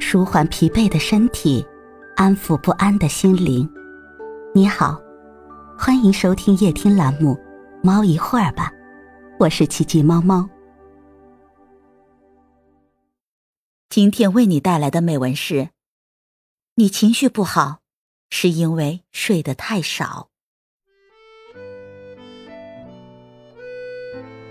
舒缓疲惫的身体，安抚不安的心灵。你好，欢迎收听夜听栏目《猫一会儿吧》，我是奇迹猫猫。今天为你带来的美文是：你情绪不好，是因为睡得太少。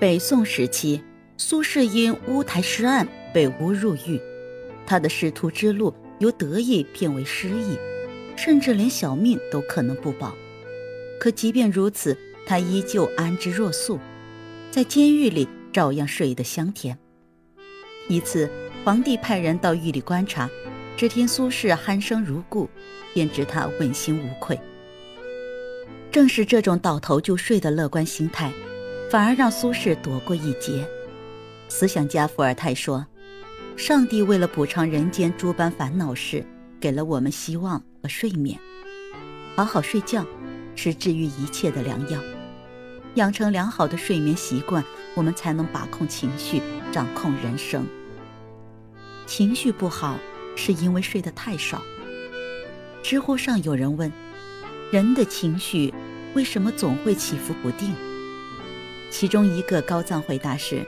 北宋时期，苏轼因乌台诗案被诬入狱。他的仕途之路由得意变为失意，甚至连小命都可能不保。可即便如此，他依旧安之若素，在监狱里照样睡得香甜。一次，皇帝派人到狱里观察，只听苏轼鼾声如故，便知他问心无愧。正是这种倒头就睡的乐观心态，反而让苏轼躲过一劫。思想家伏尔泰说。上帝为了补偿人间诸般烦恼事，给了我们希望和睡眠。好好睡觉，是治愈一切的良药。养成良好的睡眠习惯，我们才能把控情绪，掌控人生。情绪不好，是因为睡得太少。知乎上有人问：人的情绪为什么总会起伏不定？其中一个高赞回答是。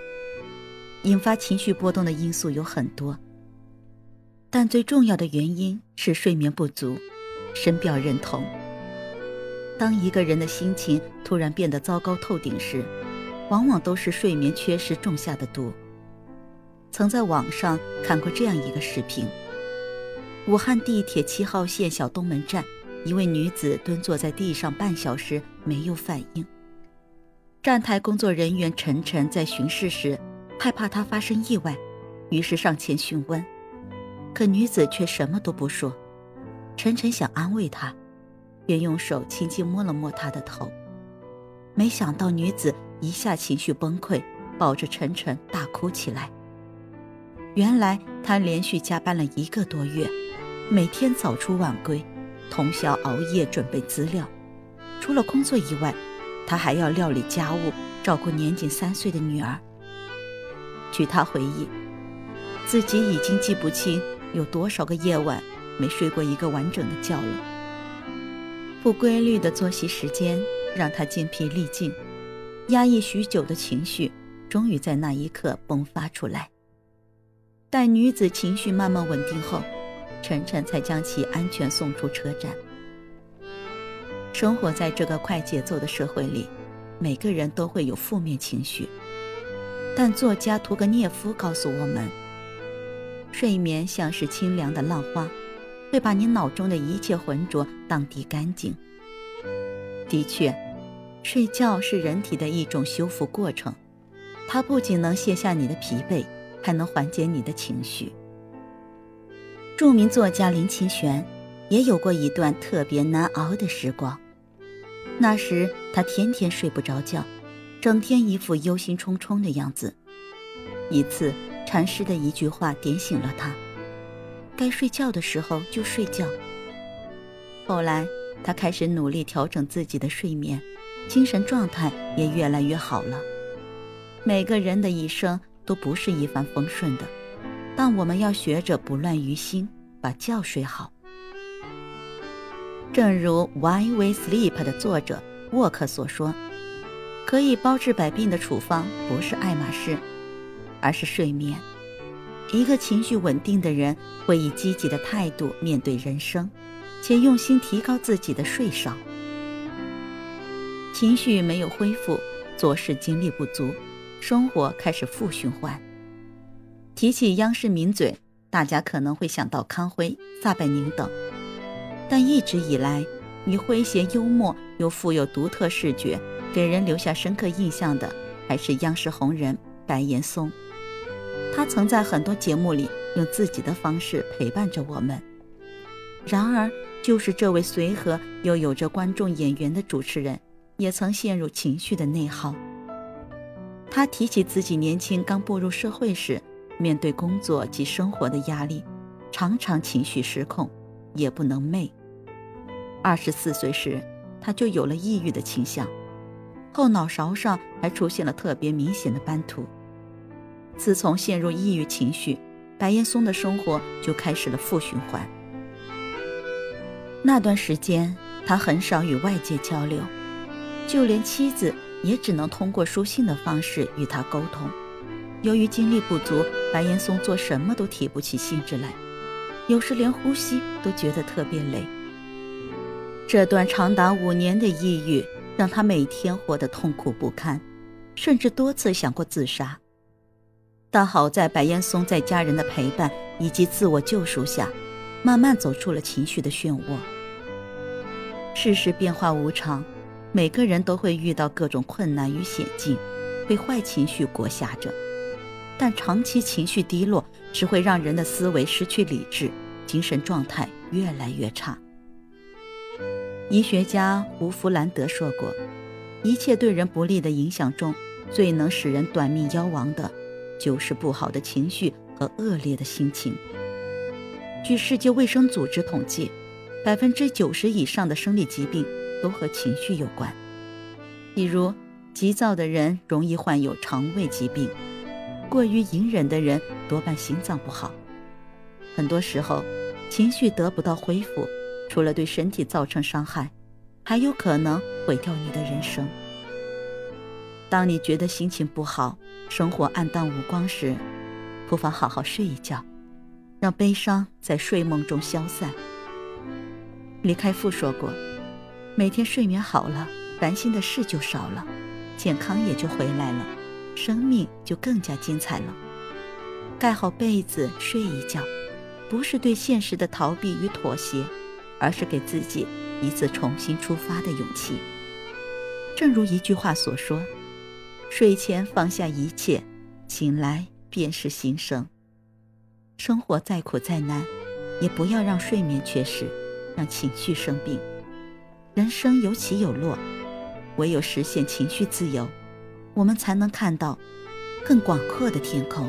引发情绪波动的因素有很多，但最重要的原因是睡眠不足。深表认同。当一个人的心情突然变得糟糕透顶时，往往都是睡眠缺失种下的毒。曾在网上看过这样一个视频：武汉地铁七号线小东门站，一位女子蹲坐在地上半小时没有反应。站台工作人员晨晨在巡视时。害怕她发生意外，于是上前询问，可女子却什么都不说。晨晨想安慰她，便用手轻轻摸了摸她的头，没想到女子一下情绪崩溃，抱着晨晨大哭起来。原来她连续加班了一个多月，每天早出晚归，通宵熬夜准备资料。除了工作以外，她还要料理家务，照顾年仅三岁的女儿。据他回忆，自己已经记不清有多少个夜晚没睡过一个完整的觉了。不规律的作息时间让他精疲力尽，压抑许久的情绪终于在那一刻迸发出来。待女子情绪慢慢稳定后，晨晨才将其安全送出车站。生活在这个快节奏的社会里，每个人都会有负面情绪。但作家屠格涅夫告诉我们，睡眠像是清凉的浪花，会把你脑中的一切浑浊荡涤干净。的确，睡觉是人体的一种修复过程，它不仅能卸下你的疲惫，还能缓解你的情绪。著名作家林清玄也有过一段特别难熬的时光，那时他天天睡不着觉。整天一副忧心忡忡的样子。一次，禅师的一句话点醒了他：该睡觉的时候就睡觉。后来，他开始努力调整自己的睡眠，精神状态也越来越好了。每个人的一生都不是一帆风顺的，但我们要学着不乱于心，把觉睡好。正如《Why We Sleep》的作者沃克所说。可以包治百病的处方不是爱马仕，而是睡眠。一个情绪稳定的人会以积极的态度面对人生，且用心提高自己的睡少。情绪没有恢复，做事精力不足，生活开始负循环。提起央视名嘴，大家可能会想到康辉、撒贝宁等，但一直以来，你诙谐幽默又富有独特视觉。给人留下深刻印象的还是央视红人白岩松，他曾在很多节目里用自己的方式陪伴着我们。然而，就是这位随和又有着观众眼缘的主持人，也曾陷入情绪的内耗。他提起自己年轻刚步入社会时，面对工作及生活的压力，常常情绪失控，夜不能寐。二十四岁时，他就有了抑郁的倾向。后脑勺上还出现了特别明显的斑秃。自从陷入抑郁情绪，白岩松的生活就开始了负循环。那段时间，他很少与外界交流，就连妻子也只能通过书信的方式与他沟通。由于精力不足，白岩松做什么都提不起兴致来，有时连呼吸都觉得特别累。这段长达五年的抑郁，让他每天活得痛苦不堪，甚至多次想过自杀。但好在白岩松在家人的陪伴以及自我救赎下，慢慢走出了情绪的漩涡。世事变化无常，每个人都会遇到各种困难与险境，被坏情绪裹挟着。但长期情绪低落，只会让人的思维失去理智，精神状态越来越差。医学家胡弗兰德说过：“一切对人不利的影响中，最能使人短命夭亡的。”就是不好的情绪和恶劣的心情。据世界卫生组织统计，百分之九十以上的生理疾病都和情绪有关。比如，急躁的人容易患有肠胃疾病；过于隐忍的人多半心脏不好。很多时候，情绪得不到恢复，除了对身体造成伤害，还有可能毁掉你的人生。当你觉得心情不好，生活暗淡无光时，不妨好好睡一觉，让悲伤在睡梦中消散。李开复说过：“每天睡眠好了，烦心的事就少了，健康也就回来了，生命就更加精彩了。”盖好被子睡一觉，不是对现实的逃避与妥协，而是给自己一次重新出发的勇气。正如一句话所说。睡前放下一切，醒来便是新生。生活再苦再难，也不要让睡眠缺失，让情绪生病。人生有起有落，唯有实现情绪自由，我们才能看到更广阔的天空。